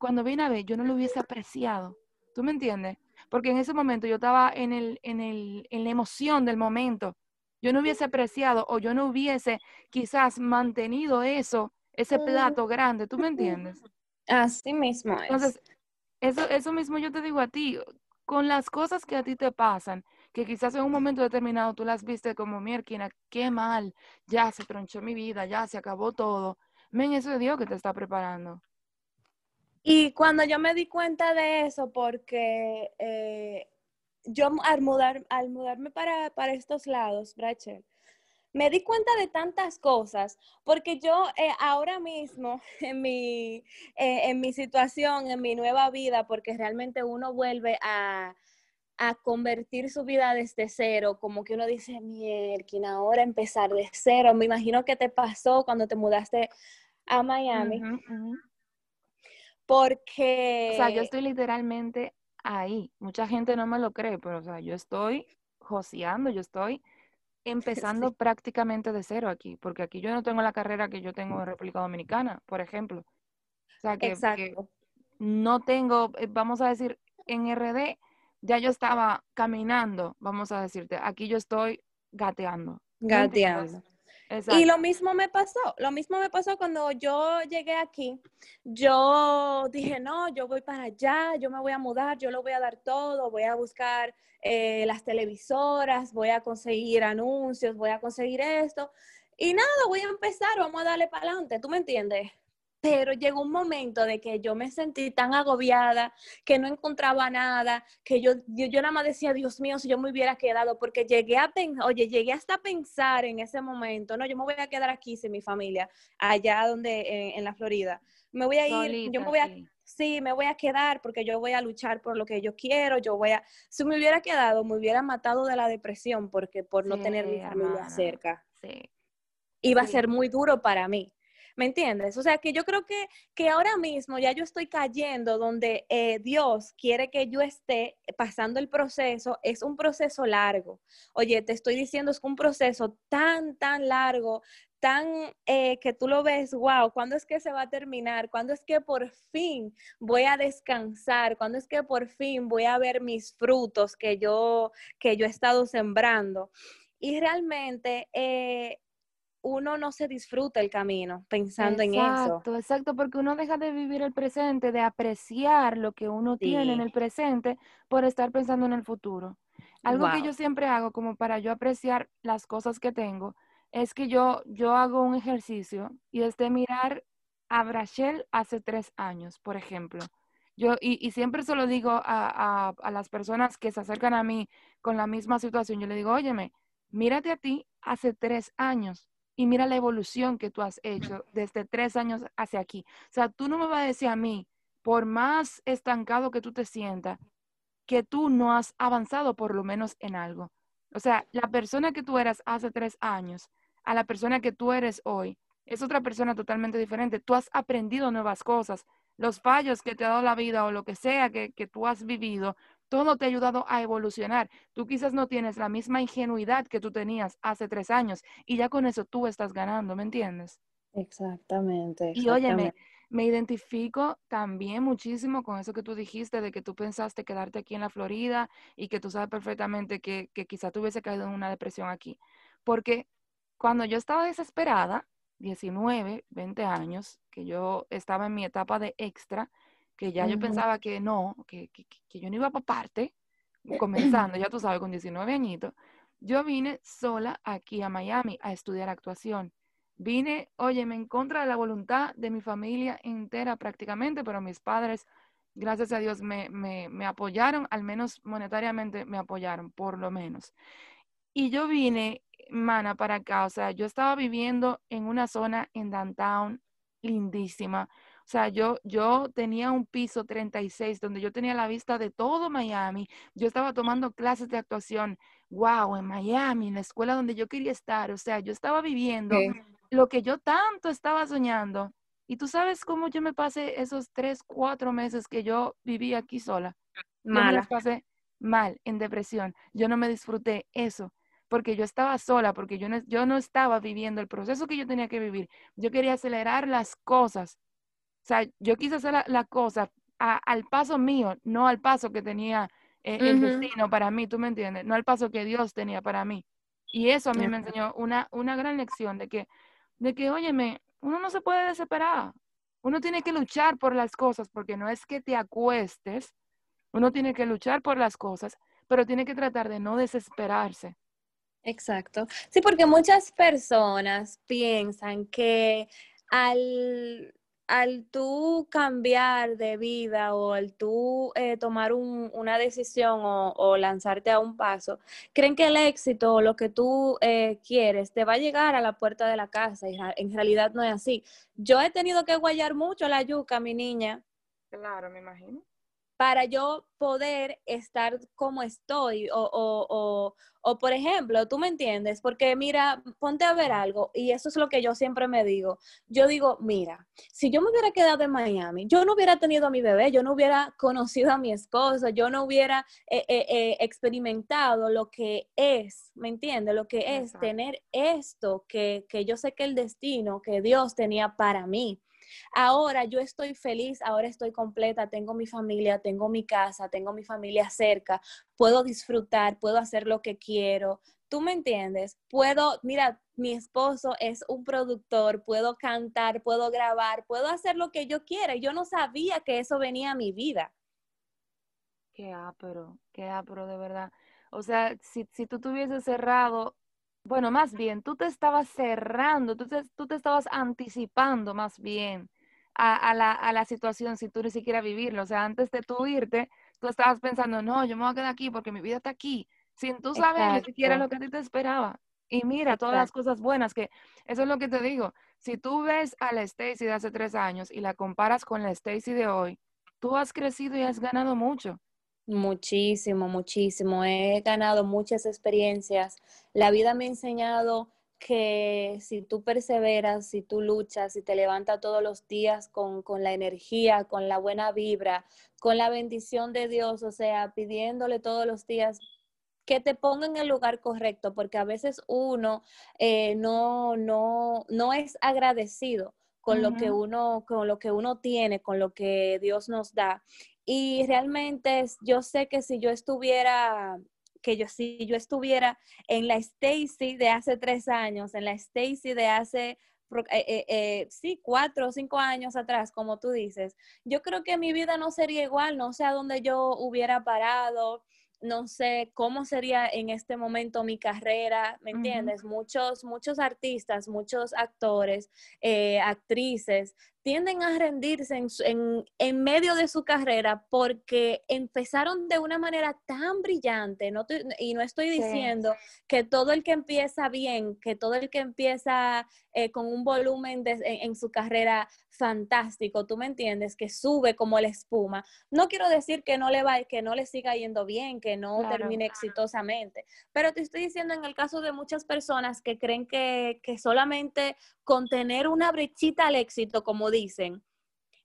cuando vine a ver, yo no lo hubiese apreciado. ¿Tú me entiendes? porque en ese momento yo estaba en, el, en, el, en la emoción del momento. Yo no hubiese apreciado o yo no hubiese quizás mantenido eso, ese plato grande, ¿tú me entiendes? Así mismo es. Entonces, eso, eso mismo yo te digo a ti, con las cosas que a ti te pasan, que quizás en un momento determinado tú las viste como, mierda, qué mal, ya se tronchó mi vida, ya se acabó todo. Men, eso es Dios que te está preparando. Y cuando yo me di cuenta de eso, porque eh, yo al, mudar, al mudarme para, estos lados, Rachel, me di cuenta de tantas cosas, porque yo eh, ahora mismo, en mi, eh, en mi situación, en mi nueva vida, porque realmente uno vuelve a, a convertir su vida desde cero, como que uno dice, mierda, ahora empezar de cero. Me imagino que te pasó cuando te mudaste a Miami. Porque... O sea, yo estoy literalmente ahí. Mucha gente no me lo cree, pero o sea, yo estoy joseando, yo estoy empezando prácticamente de cero aquí, porque aquí yo no tengo la carrera que yo tengo en República Dominicana, por ejemplo. O sea, que, no tengo, eh, vamos a decir, en RD ya yo estaba caminando, vamos a decirte, aquí yo estoy gateando. Gateando. Y lo mismo me pasó, lo mismo me pasó cuando yo llegué aquí. Yo dije, no, yo voy para allá, yo me voy a mudar, yo lo voy a dar todo, voy a buscar eh, las televisoras, voy a conseguir anuncios, voy a conseguir esto. Y nada, voy a empezar, vamos a darle para adelante, ¿tú me entiendes? Pero llegó un momento de que yo me sentí tan agobiada, que no encontraba nada, que yo, yo, nada más decía, Dios mío, si yo me hubiera quedado, porque llegué a pensar, oye, llegué hasta pensar en ese momento, no, yo me voy a quedar aquí sin mi familia, allá donde, en, la Florida. Me voy a ir, yo me voy a, sí. me voy a quedar porque yo voy a luchar por lo que yo quiero, yo voy a, si me hubiera quedado, me hubiera matado de la depresión, porque por no tener mi familia cerca. Sí. Iba a ser muy duro para mí. ¿Me entiendes? O sea, que yo creo que, que ahora mismo ya yo estoy cayendo donde eh, Dios quiere que yo esté pasando el proceso. Es un proceso largo. Oye, te estoy diciendo, es un proceso tan, tan largo, tan eh, que tú lo ves, wow, ¿cuándo es que se va a terminar? ¿Cuándo es que por fin voy a descansar? ¿Cuándo es que por fin voy a ver mis frutos que yo, que yo he estado sembrando? Y realmente eh, uno no se disfruta el camino pensando en eso. Exacto, exacto, porque uno deja de vivir el presente, de apreciar lo que uno tiene en el presente por estar pensando en el futuro. Algo que yo siempre hago como para yo apreciar las cosas que tengo es que yo, yo hago un ejercicio y es de mirar a Brachel hace tres años, por ejemplo. Yo, y, y siempre se lo digo a, a, a las personas que se acercan a mí con la misma situación. Yo le digo, óyeme, mírate a ti hace tres años y mira la evolución que tú has hecho desde tres años hacia aquí. O sea, tú no me vas a decir a mí, por más estancado que tú te sientas, que tú no has avanzado por lo menos en algo. O sea, la persona que tú eras hace tres años a la persona que tú eres hoy es otra persona totalmente diferente. Tú has aprendido nuevas cosas. Los fallos que te ha dado la vida o lo que sea que, que tú has vivido todo te ha ayudado a evolucionar. Tú quizás no tienes la misma ingenuidad que tú tenías hace tres años y ya con eso tú estás ganando, ¿me entiendes? Exactamente. Y óyeme, me identifico también muchísimo con eso que tú dijiste de que tú pensaste quedarte aquí en la Florida y que tú sabes perfectamente que, que quizás tú hubiese caído en una depresión aquí. Porque cuando yo estaba desesperada, 19, 20 años, que yo estaba en mi etapa de extra, que ya yo pensaba que no, que, que, que, yo no iba para parte, comenzando, ya tú sabes, con 19 añitos, yo vine sola aquí a Miami a estudiar actuación. Vine, óyeme, en contra de la voluntad de mi familia entera prácticamente, pero mis padres, gracias a Dios, me, me, me apoyaron, al menos monetariamente me apoyaron, por lo menos. Y yo vine, mana, para acá, o sea, yo estaba viviendo en una zona en downtown lindísima. O sea, yo, yo tenía un piso 36 donde yo tenía la vista de todo Miami. Yo estaba tomando clases de actuación. Wow, en Miami, en la escuela donde yo quería estar. O sea, yo estaba viviendo lo que yo tanto estaba soñando. Y tú sabes cómo yo me pasé esos tres, cuatro meses que yo viví aquí sola. Mala. Yo pasé mal, en depresión. Yo no me disfruté eso porque yo estaba sola, porque yo no, yo no estaba viviendo el proceso que yo tenía que vivir. Yo quería acelerar las cosas. O sea, yo quise hacer la, cosa al paso mío, no al paso que tenía eh, el destino para mí, ¿tú me entiendes? No al paso que Dios tenía para mí. Y eso a mí me enseñó una, una gran lección de que de que, óyeme, uno no se puede desesperar. Uno tiene que luchar por las cosas, porque no es que te acuestes, uno tiene que luchar por las cosas, pero tiene que tratar de no desesperarse. Exacto. Sí, porque muchas personas piensan que al al tú cambiar de vida o al tú eh, tomar una decisión o, lanzarte a un paso, creen que el éxito o lo que tú eh, quieres te va a llegar a la puerta de la casa y en realidad no es así. Yo he tenido que guayar mucho la yuca, mi niña. Claro, me imagino para yo poder estar como estoy. O, o, o, o, por ejemplo, tú me entiendes, porque mira, ponte a ver algo, y eso es lo que yo siempre me digo. Yo digo, mira, si yo me hubiera quedado en Miami, yo no hubiera tenido a mi bebé, yo no hubiera conocido a mi esposa, yo no hubiera eh, eh, eh, experimentado lo que es, ¿me entiendes? Lo que es tener esto que, que yo sé que el destino que Dios tenía para mí. Ahora yo estoy feliz, ahora estoy completa, tengo mi familia, tengo mi casa, tengo mi familia cerca, puedo disfrutar, puedo hacer lo que quiero. ¿Tú me entiendes? Puedo, mira, mi esposo es un productor, puedo cantar, puedo grabar, puedo hacer lo que yo quiera. Yo no sabía que eso venía a mi vida. Qué ápero, qué ápero de verdad. O sea, si, si tú tuvieses cerrado bueno, más bien, tú te estabas cerrando, tú te, tú te estabas anticipando más bien a, la, a, la, situación si tú ni siquiera vivirlo. O sea, antes de tú irte, tú estabas pensando, no, yo me voy a quedar aquí porque mi vida está aquí, sin tú saber ni siquiera lo que a ti te esperaba. Y mira todas las cosas buenas que, eso es lo que te digo, si tú ves a la Stacy de hace tres años y la comparas con la Stacy de hoy, tú has crecido y has ganado mucho. Muchísimo, muchísimo. He ganado muchas experiencias. La vida me ha enseñado que si tú perseveras, si tú luchas, si te levantas todos los días con, con, la energía, con la buena vibra, con la bendición de Dios, o sea, pidiéndole todos los días que te ponga en el lugar correcto, porque a veces uno eh, no, no, no es agradecido con lo que uno, con lo que uno tiene, con lo que Dios nos da. Y realmente yo sé que si yo estuviera, que yo si yo estuviera en la Stacy de hace tres años, en la Stacy de hace eh, eh, eh, sí, cuatro o cinco años atrás, como tú dices, yo creo que mi vida no sería igual, no sé a dónde yo hubiera parado, no sé cómo sería en este momento mi carrera, ¿me entiendes? Muchos, muchos artistas, muchos actores, actrices tienden a rendirse en, en, medio de su carrera porque empezaron de una manera tan brillante, no y no estoy diciendo que todo el que empieza bien, que todo el que empieza eh, con un volumen en, su carrera fantástico, tú me entiendes, que sube como la espuma. No quiero decir que no le va, que no le siga yendo bien, que no termine exitosamente, pero te estoy diciendo en el caso de muchas personas que creen que, que solamente con tener una brechita al éxito, como dicen,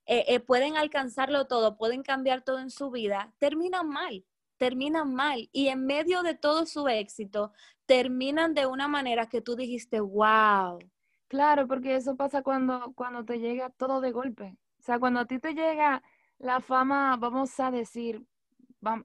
eh, eh, pueden alcanzarlo todo, pueden cambiar todo en su vida, terminan mal, terminan mal. Y en medio de todo su éxito, terminan de una manera que tú dijiste, wow. Claro, porque eso pasa cuando, cuando te llega todo de golpe. O sea, cuando a ti te llega la fama, vamos a decir,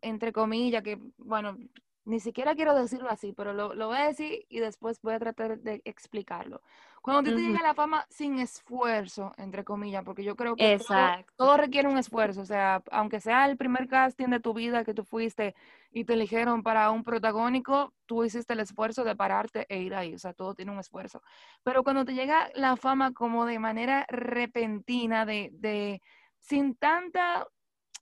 entre comillas, que bueno, ni siquiera quiero decirlo así, pero lo, lo, voy a decir y después voy a tratar de explicarlo. Cuando te llega la fama sin esfuerzo, entre comillas, porque yo creo que todo, todo, requiere un esfuerzo, o sea, aunque sea el primer casting de tu vida que tú fuiste y te eligieron para un protagónico, tú hiciste el esfuerzo de pararte e ir ahí, o sea, todo tiene un esfuerzo. Pero cuando te llega la fama como de manera repentina, de, de sin tanta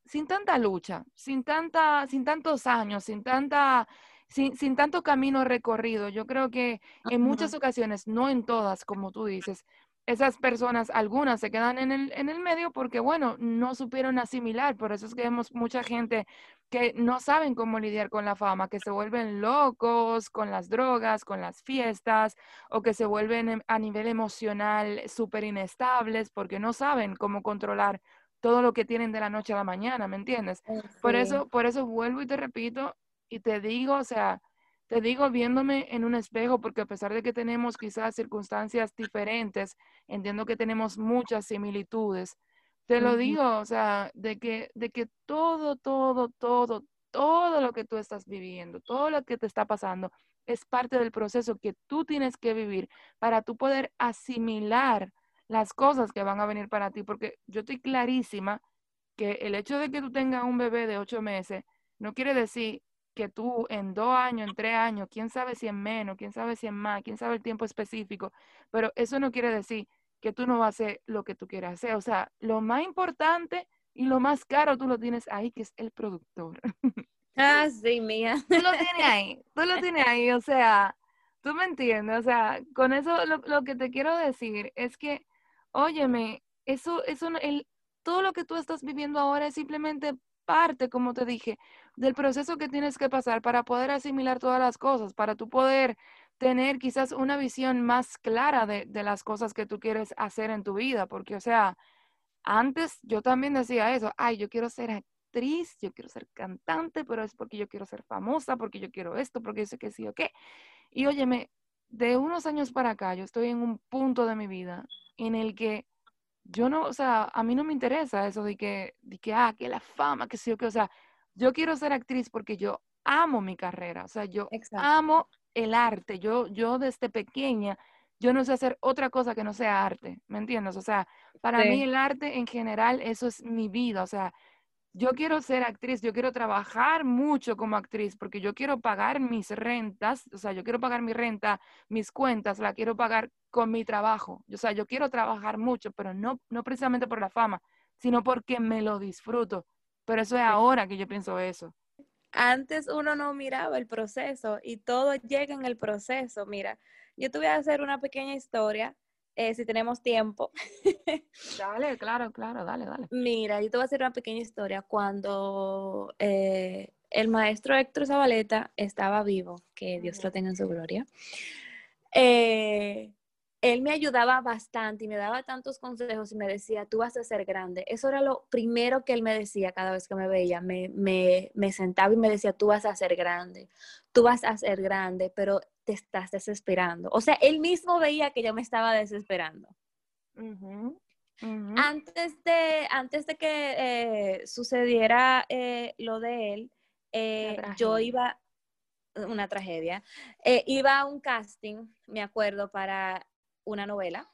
sin tanta lucha, sin tanta, sin tantos años, sin tanta, sin, sin tanto camino recorrido. Yo creo que en muchas ocasiones, no en todas, como tú dices, esas personas, algunas se quedan en el, en el medio porque, bueno, no supieron asimilar. Por eso es que vemos mucha gente que no saben cómo lidiar con la fama, que se vuelven locos con las drogas, con las fiestas, o que se vuelven em, a nivel emocional súper inestables porque no saben cómo controlar todo lo que tienen de la noche a la mañana, ¿me entiendes? Eh, por eso, por eso vuelvo y te repito y te digo, o sea, te digo viéndome en un espejo, porque a pesar de que tenemos quizás circunstancias diferentes, entiendo que tenemos muchas similitudes. Te lo digo, o sea, de que, de que todo, todo, todo, todo lo que tú estás viviendo, todo lo que te está pasando, es parte del proceso que tú tienes que vivir para tú poder asimilar las cosas que van a venir para ti, porque yo estoy clarísima que el hecho de que tú tengas un bebé de ocho meses no quiere decir que tú en dos años, en tres años, quién sabe si en menos, quién sabe si en más, quién sabe el tiempo específico, pero eso no quiere decir que tú no vas a hacer lo que tú quieras hacer. O sea, lo más importante y lo más caro tú lo tienes ahí, que es el productor. Ah, sí, mía. Tú lo tienes ahí, tú lo tienes ahí, o sea, tú me entiendes, o sea, con eso lo, lo que te quiero decir es que Óyeme, eso, eso, el, todo lo que tú estás viviendo ahora es simplemente parte, como te dije, del proceso que tienes que pasar para poder asimilar todas las cosas, para tú poder tener quizás una visión más clara de, de, las cosas que tú quieres hacer en tu vida, porque, o sea, antes yo también decía eso, ay, yo quiero ser actriz, yo quiero ser cantante, pero es porque yo quiero ser famosa, porque yo quiero esto, porque yo sé que sí o qué. Y óyeme, de unos años para acá, yo estoy en un punto de mi vida en el que yo no, o sea, a mí no me interesa eso de que, de que, ah, que la fama, que sí o que, o sea, yo quiero ser actriz porque yo amo mi carrera, o sea, yo amo el arte, yo, yo desde pequeña, yo no sé hacer otra cosa que no sea arte, ¿me entiendes? O sea, para mí el arte en general, eso es mi vida, o sea, yo quiero ser actriz, yo quiero trabajar mucho como actriz porque yo quiero pagar mis rentas, o sea, yo quiero pagar mi renta, mis cuentas, la quiero pagar con mi trabajo. O sea, yo quiero trabajar mucho, pero no, no precisamente por la fama, sino porque me lo disfruto. Pero eso es ahora que yo pienso eso. Antes uno no miraba el proceso y todo llega en el proceso. Mira, yo te voy a hacer una pequeña historia eh, si tenemos tiempo. dale, claro, claro, dale, dale. Mira, yo te voy a hacer una pequeña historia. Cuando eh, el maestro Héctor Zabaleta estaba vivo, que Dios lo tenga en su gloria, eh, él me ayudaba bastante y me daba tantos consejos y me decía, tú vas a ser grande. Eso era lo primero que él me decía cada vez que me veía. Me, me, me sentaba y me decía, tú vas a ser grande, tú vas a ser grande, pero te estás desesperando. O sea, él mismo veía que yo me estaba desesperando. Antes, de, antes de que eh, sucediera eh, lo de él, eh, yo iba, una tragedia, iba a un casting, me acuerdo, para una novela.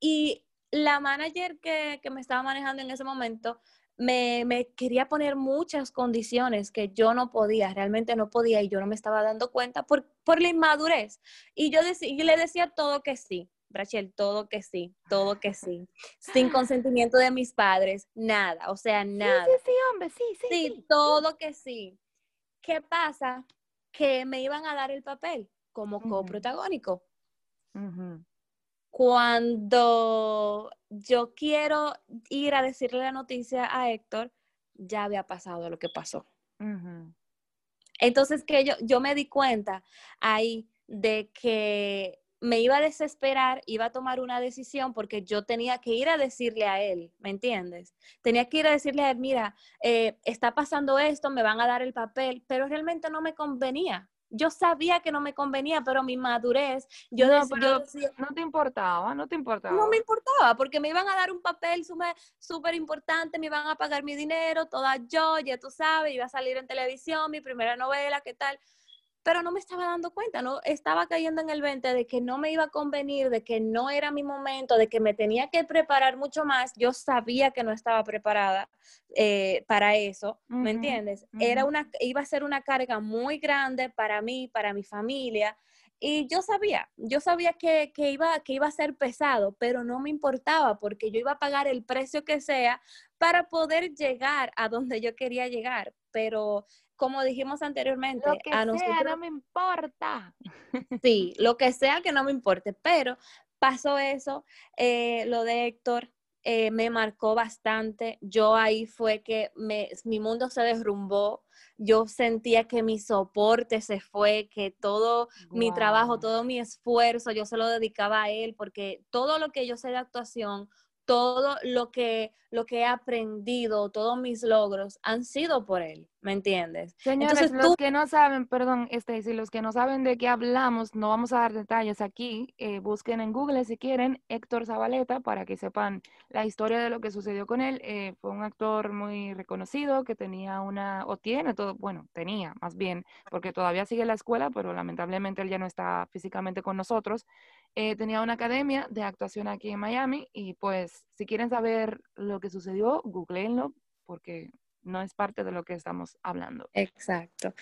Y la manager que, me estaba manejando en ese momento me, quería poner muchas condiciones que yo no podía, realmente no podía y yo no me estaba dando cuenta por, por la inmadurez. Y yo le decía todo que sí, Rachel, todo que sí, todo que sí. Sin consentimiento de mis padres, nada, o sea, nada. Sí, sí, hombre, sí, sí. Sí, todo que sí. ¿Qué pasa? Que me iban a dar el papel como coprotagónico. Cuando yo quiero ir a decirle la noticia a Héctor, ya había pasado lo que pasó. Entonces que yo, yo me di cuenta ahí de que me iba a desesperar, iba a tomar una decisión porque yo tenía que ir a decirle a él, ¿me entiendes? Tenía que ir a decirle a él, mira, eh, está pasando esto, me van a dar el papel, pero realmente no me convenía yo sabía que no me convenía, pero mi madurez, yo, No, decía, pero yo decía, no te importaba, no te importaba. no me importaba, porque me iban a dar un papel súper importante, me iban a pagar mi dinero, toda yo, ya tú sabes, iba a salir en televisión, mi primera novela, ¿qué tal? Pero no me estaba dando cuenta, no estaba cayendo en el 20 de que no me iba a convenir, de que no era mi momento, de que me tenía que preparar mucho más. Yo sabía que no estaba preparada eh, para eso, ¿me Ujú, entiendes? Era ujú. una, iba a ser una carga muy grande para mí, para mi familia. Y yo sabía, yo sabía que, que iba, que iba a ser pesado, pero no me importaba porque yo iba a pagar el precio que sea para poder llegar a donde yo quería llegar. Pero como dijimos anteriormente, Lo que a sea, nosotros no me importa. sí, lo que sea que no me importe, pero pasó eso, eh, lo de Héctor eh, me marcó bastante, yo ahí fue que me, mi mundo se derrumbó, yo sentía que mi soporte se fue, que todo mi trabajo, todo mi esfuerzo, yo se lo dedicaba a él, porque todo lo que yo sé de actuación, todo lo que, lo que he aprendido, todos mis logros han sido por él, ¿me entiendes? Señores, Entonces los tú, que no saben, perdón, Stacy, los que no saben de qué hablamos, no vamos a dar detalles aquí. eh, busquen en Google si quieren Héctor Zabaleta para que sepan la historia de lo que sucedió con él. Eh, fue un actor muy reconocido que tenía una, o tiene todo, bueno, tenía más bien, porque todavía sigue la escuela, pero lamentablemente él ya no está físicamente con nosotros. Eh, tenía una academia de actuación aquí en Miami y pues si quieren saber lo que sucedió, googleenlo porque no es parte de lo que estamos hablando. Exacto.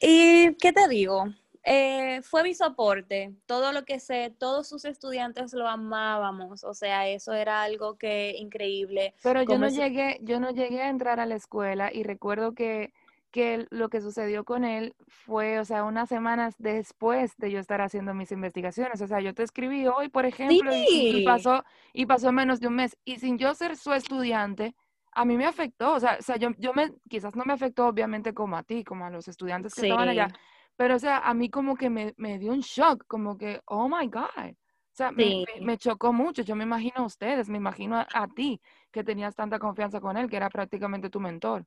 ¿Y qué te digo? Eh, fue mi soporte, todo lo que sé, todos sus estudiantes lo amábamos, o sea, eso era algo que increíble. Pero yo no llegué, yo no llegué a entrar a la escuela y recuerdo que, que lo que sucedió con él fue, o sea, unas semanas después de yo estar haciendo mis investigaciones. O sea, yo te escribí hoy, por ejemplo, y, y- y Sí, pasó, y pasó menos de un mes. Y sin yo ser su estudiante, a mí me afectó. O sea, o sea, yo, yo me, quizás no me afectó obviamente como a ti, como a los estudiantes que estaban allá, sí, pero o sea, a mí como que me, me dio un shock, como que, oh my God. O sea, me, sí. me- me chocó mucho. Yo me imagino a ustedes, me imagino a, a ti, que tenías tanta confianza con él, que era prácticamente tu mentor.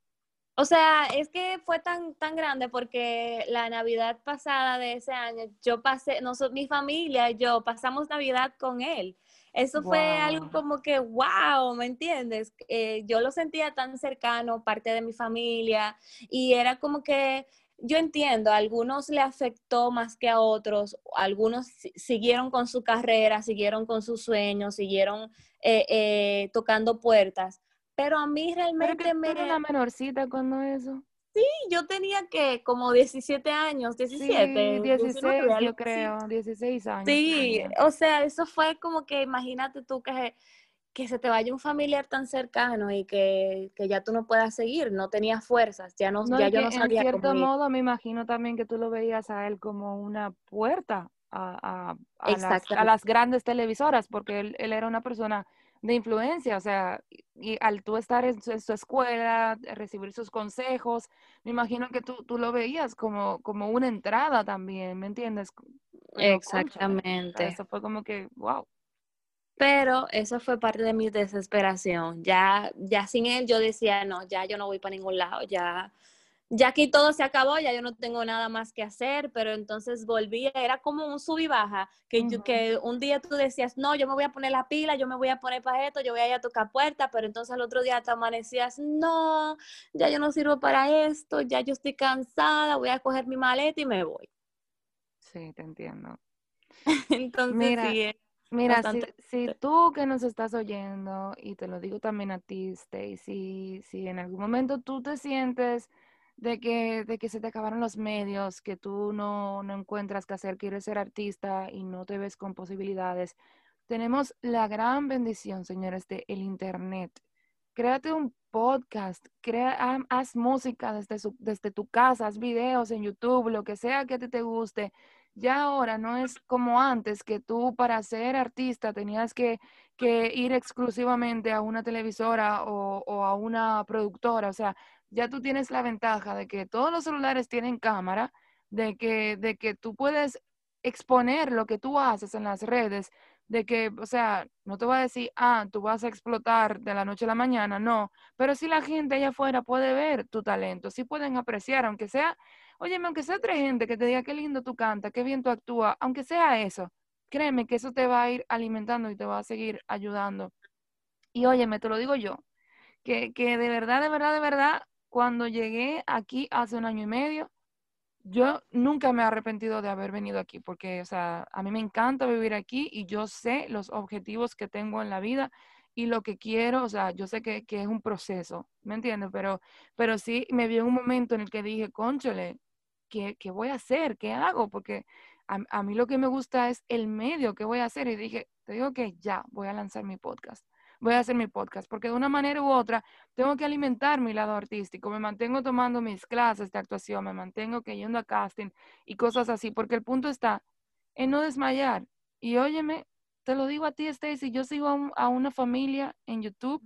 O sea, es que fue tan, tan grande porque la Navidad pasada de ese año, yo pasé, nosotros, mi familia yo pasamos Navidad con él. Eso fue algo como que, wow, ¿me entiendes? Eh, yo lo sentía tan cercano, parte de mi familia, y era como que, yo entiendo, a algunos le afectó más que a otros, algunos si- siguieron con su carrera, siguieron con sus sueños, siguieron eh, eh, tocando puertas, pero a mí Pero que realmente tú eras me, una menorcita cuando eso. Yo tenía que como 17 años, Sí, 17, 19, 16 algo yo creo, 16 años Sí, o sea, eso fue como que imagínate tú que, que se te vaya un familiar tan cercano y que, que ya tú no puedas seguir, no tenías fuerzas, ya no, No, ya yo no en sabía cierto cómo ir. modo me imagino también que tú lo veías a él como una puerta a, a- a las, a las grandes televisoras, porque él, él era una persona de influencia, o sea, y, al tú estar en su, en su escuela, eh, recibir sus consejos, me imagino que tú, tú lo veías como, como una entrada también, ¿me entiendes? O sea, Exactamente. eso fue como que, wow. Pero eso fue parte de mi desesperación. Ya, ya sin él yo decía, no, ya yo no voy para ningún lado, ya, ya aquí todo se acabó, ya yo no tengo nada más que hacer, pero entonces volví, era como un sub y baja, que, yo- que un día tú decías, no, yo me voy a poner la pila, yo me voy a poner para esto, yo voy a ir a tocar puerta, pero entonces al otro día te amanecías, no, ya yo no sirvo para esto, ya yo estoy cansada, voy a coger mi maleta y me voy. Sí, te entiendo. Entonces Mira, sí, Mira, bastante... si tú que nos estás oyendo, y te lo digo también a ti, Stacy, si en algún momento tú te sientes de que, de que se te acabaron los medios, que tú no, no encuentras qué hacer, quieres ser artista y no te ves con posibilidades, tenemos la gran bendición, señores, de el Internet. Créate un podcast, crea, ha- haz música desde, su- desde tu casa, haz videos en YouTube, lo que sea que a te guste. Ya ahora no es como antes, que tú para ser artista tenías que, que ir exclusivamente a una televisora o, o a una productora. O sea, ya tú tienes la ventaja de que todos los celulares tienen cámara, de que, de que tú puedes exponer lo que tú haces en las redes, de que, o sea, no te voy a decir, ah, tú vas a explotar de la noche a la mañana, no, pero sí la gente allá afuera puede ver tu talento, sí pueden apreciar, aunque sea Óyeme, aunque sea tres gente que te diga qué lindo tú cantas, qué bien tú actúas, aunque sea eso, créeme que eso te va a ir alimentando y te va a seguir ayudando. Y óyeme, te lo digo yo, que, que de verdad, de verdad, de verdad, cuando llegué aquí hace un año y medio, yo nunca me he arrepentido de haber venido aquí porque, o sea, a mí me encanta vivir aquí y yo sé los objetivos que tengo en la vida y lo que quiero, o sea, yo sé que, es un proceso, ¿me entiendes? Pero, pero sí me vi en un momento en el que dije, conchole, ¿qué, ¿qué, voy a hacer? ¿Qué hago? Porque a, a, mí lo que me gusta es el medio que voy a hacer y dije, te digo que ya voy a lanzar mi podcast voy a hacer mi podcast, porque de una manera u otra tengo que alimentar mi lado artístico, me mantengo tomando mis clases de actuación, me mantengo que yendo a casting y cosas así, porque el punto está en no desmayar. Y óyeme, te lo digo a ti, Stacy, yo sigo a, una familia en YouTube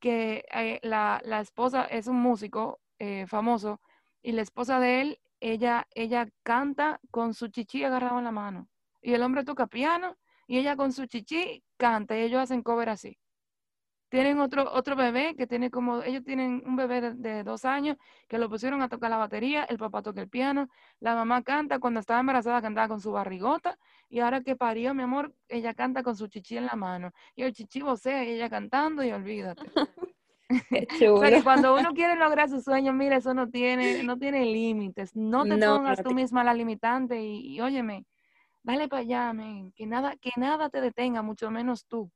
que eh, la, esposa es un músico eh, famoso y la esposa de él, ella, ella canta con su chichi agarrado en la mano. Y el hombre toca piano y ella con su chichi canta y ellos hacen cover así. Tienen otro, otro bebé que tiene como, ellos tienen un bebé de, dos años que lo pusieron a tocar la batería, el papá toca el piano, la mamá canta, cuando estaba embarazada cantaba con su barrigota y ahora que parió, mi amor, ella canta con su chichi en la mano y el chichi vocea y ella cantando y olvídate. o sea que cuando uno quiere lograr su sueño, mira, eso no tiene, no tiene límites. No te pongas tú misma la limitante y, óyeme, dale para allá, que nada, que nada te detenga, mucho menos tú.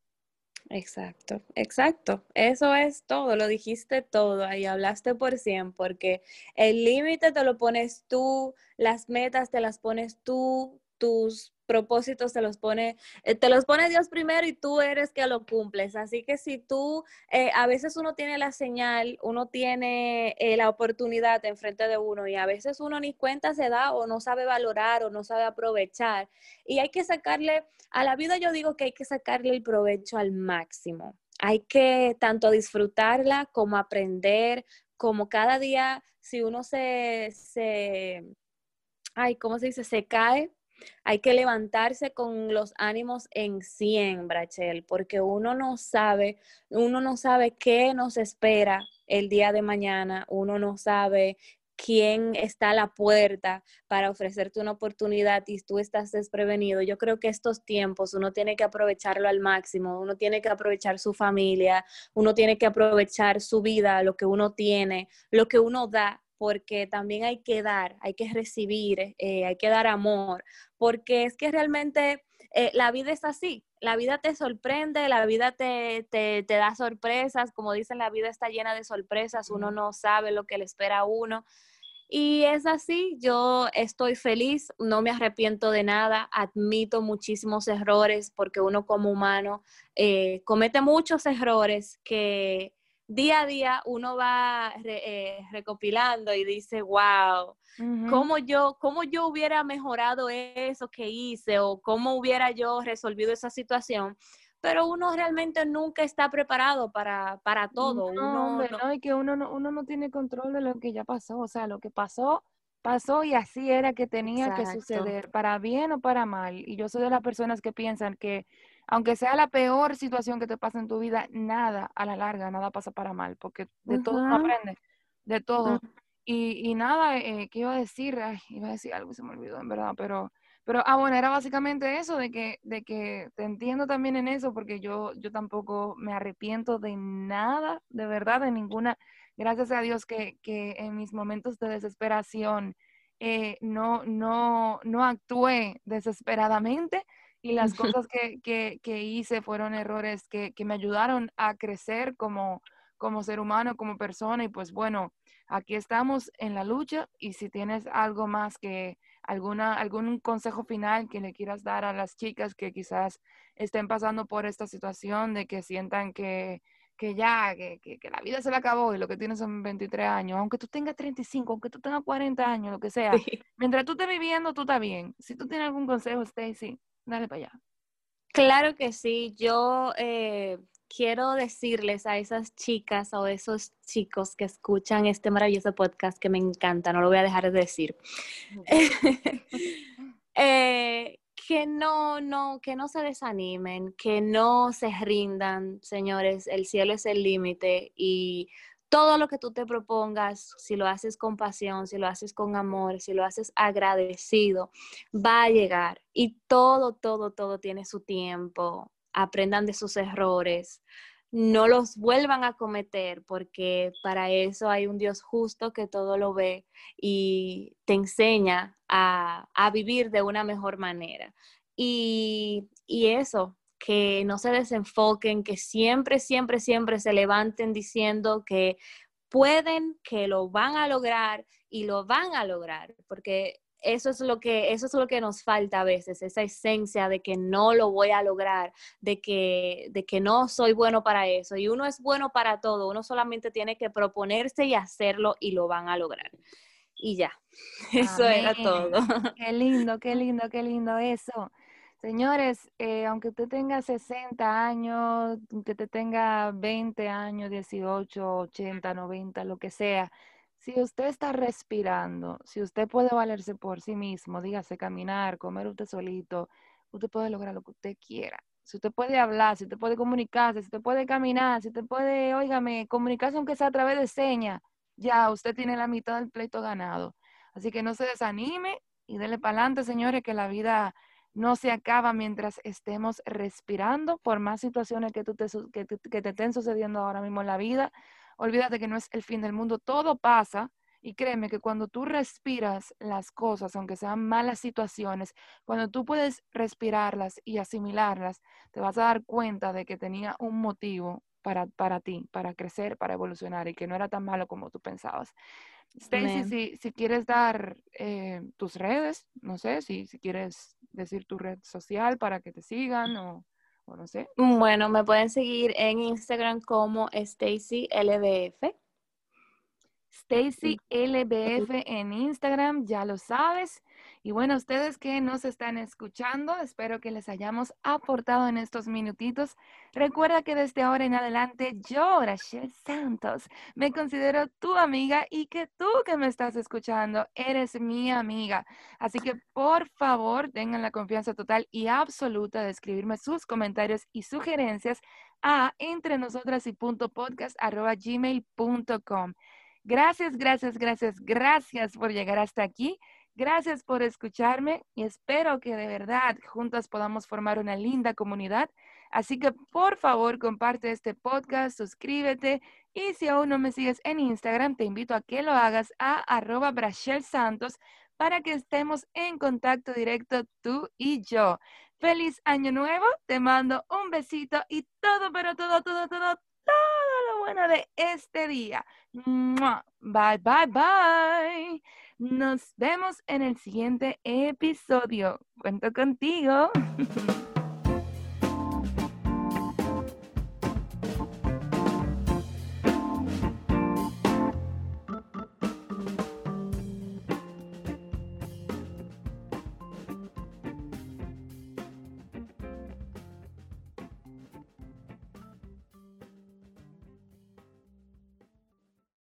Exacto, exacto. Eso es todo, lo dijiste todo, ahí hablaste por 100, porque el límite te lo pones tú, las metas te las pones tú, tus propósitos te los pone, eh, te los pone Dios primero y tú eres que lo cumples. Así que si tú, eh, a veces uno tiene la señal, uno tiene eh, la oportunidad enfrente de uno y a veces uno ni cuenta se da o no sabe valorar o no sabe aprovechar. Y hay que sacarle, a la vida yo digo que hay que sacarle el provecho al máximo. Hay que tanto disfrutarla como aprender, como cada día, si uno se, se ay, ¿cómo se dice? Se cae, hay que levantarse con los ánimos en 100, Brachel, porque uno no sabe, uno no sabe qué nos espera el día de mañana, uno no sabe quién está a la puerta para ofrecerte una oportunidad y tú estás desprevenido. Yo creo que estos tiempos uno tiene que aprovecharlo al máximo, uno tiene que aprovechar su familia, uno tiene que aprovechar su vida, lo que uno tiene, lo que uno da, porque también hay que dar, hay que recibir, eh, hay que dar amor, porque es que realmente eh, la vida es así, la vida te sorprende, la vida te, te, te, da sorpresas, como dicen, la vida está llena de sorpresas, uno no sabe lo que le espera a uno. Y es así, yo estoy feliz, no me arrepiento de nada, admito muchísimos errores porque uno como humano eh, comete muchos errores que día a día uno va eh, recopilando y dice, wow, ¿cómo, yo, ¿cómo yo hubiera mejorado eso que hice o cómo hubiera yo resolvido esa situación? Pero uno realmente nunca está preparado para, para todo. No, uno, no, y que uno no, uno no tiene control de lo que ya pasó. O sea, lo que pasó, pasó y así era que tenía que suceder, para bien o para mal. Y yo soy de las personas que piensan que aunque sea la peor situación que te pasa en tu vida, nada a la larga, nada pasa para mal, porque de todo uno aprende, de todo. y, y, nada, eh, ¿qué iba a decir? iba a decir algo y se me olvidó, en verdad, pero, pero, ah, bueno, era básicamente eso, de que, de que te entiendo también en eso, porque yo, yo tampoco me arrepiento de nada, de verdad, de ninguna, gracias a Dios que, que en mis momentos de desesperación eh, no, no, no actué desesperadamente, y las cosas que, que, que hice fueron errores que, que, me ayudaron a crecer como, como ser humano, como persona y pues bueno, aquí estamos en la lucha y si tienes algo más que alguna, algún consejo final que le quieras dar a las chicas que quizás estén pasando por esta situación de que sientan que, que ya, que, que, la vida se le acabó y lo que tienes son 23 años, aunque tú tengas 35, aunque tú tengas 40 años, lo que sea, mientras tú estés viviendo, tú estás bien. Si tú tienes algún consejo, Stacy, Dale para allá. Claro que sí. Yo eh, quiero decirles a esas chicas o esos chicos que escuchan este maravilloso podcast que me encanta, no lo voy a dejar de decir. Eh, que no, no, que no se desanimen, que no se rindan, señores. El cielo es el límite y todo lo que tú te propongas, si lo haces con pasión, si lo haces con amor, si lo haces agradecido, va a llegar. Y todo, todo, todo tiene su tiempo. Aprendan de sus errores. No los vuelvan a cometer porque para eso hay un Dios justo que todo lo ve y te enseña a, vivir de una mejor manera. Y, y eso, que no se desenfoquen, que siempre, siempre, siempre se levanten diciendo que pueden, que lo van a lograr y lo van a lograr, porque eso es lo que eso es lo que nos falta a veces, esa esencia de que no lo voy a lograr, de que de que no soy bueno para eso y uno es bueno para todo, uno solamente tiene que proponerse y hacerlo y lo van a lograr. Y ya. Eso era todo. Qué lindo, qué lindo, qué lindo eso. Señores, eh, aunque usted tenga 60 años, que usted tenga 20 años, 18, 80, 90, lo que sea, si usted está respirando, si usted puede valerse por sí mismo, dígase caminar, comer usted solito, usted puede lograr lo que usted quiera. Si usted puede hablar, si usted puede comunicarse, si usted puede caminar, si usted puede, óigame, comunicarse aunque sea a través de señas, ya usted tiene la mitad del pleito ganado. Así que no se desanime y dele para adelante, señores, que la vida no se acaba mientras estemos respirando, por más situaciones que, tú te, que, que te estén sucediendo ahora mismo en la vida. Olvídate que no es el fin del mundo, todo pasa. Y créeme que cuando tú respiras las cosas, aunque sean malas situaciones, cuando tú puedes respirarlas y asimilarlas, te vas a dar cuenta de que tenía un motivo para, para ti, para crecer, para evolucionar y que no era tan malo como tú pensabas. Stacy, si, si, quieres dar eh, tus redes, no sé, si, si quieres decir tu red social para que te sigan o, no sé. Bueno, me pueden seguir en Instagram como Stacy LBF. Stacy LBF en Instagram, ya lo sabes. Y bueno, ustedes que nos están escuchando, espero que les hayamos aportado en estos minutitos. Recuerda que desde ahora en adelante yo, Rachel Santos, me considero tu amiga y que tú que me estás escuchando eres mi amiga. Así que por favor tengan la confianza total y absoluta de escribirme sus comentarios y sugerencias a entre nosotras y punto podcast gmail.com. Gracias, gracias, gracias, gracias por llegar hasta aquí. Gracias por escucharme y espero que de verdad juntas podamos formar una linda comunidad. Así que por favor comparte este podcast, suscríbete y si aún no me sigues en Instagram, te invito a que lo hagas a arroba Santos para que estemos en contacto directo tú y yo. Feliz año nuevo, te mando un besito y todo, pero todo, todo, todo, bueno de este día. Bye, bye, bye. Nos vemos en el siguiente episodio. Cuento contigo.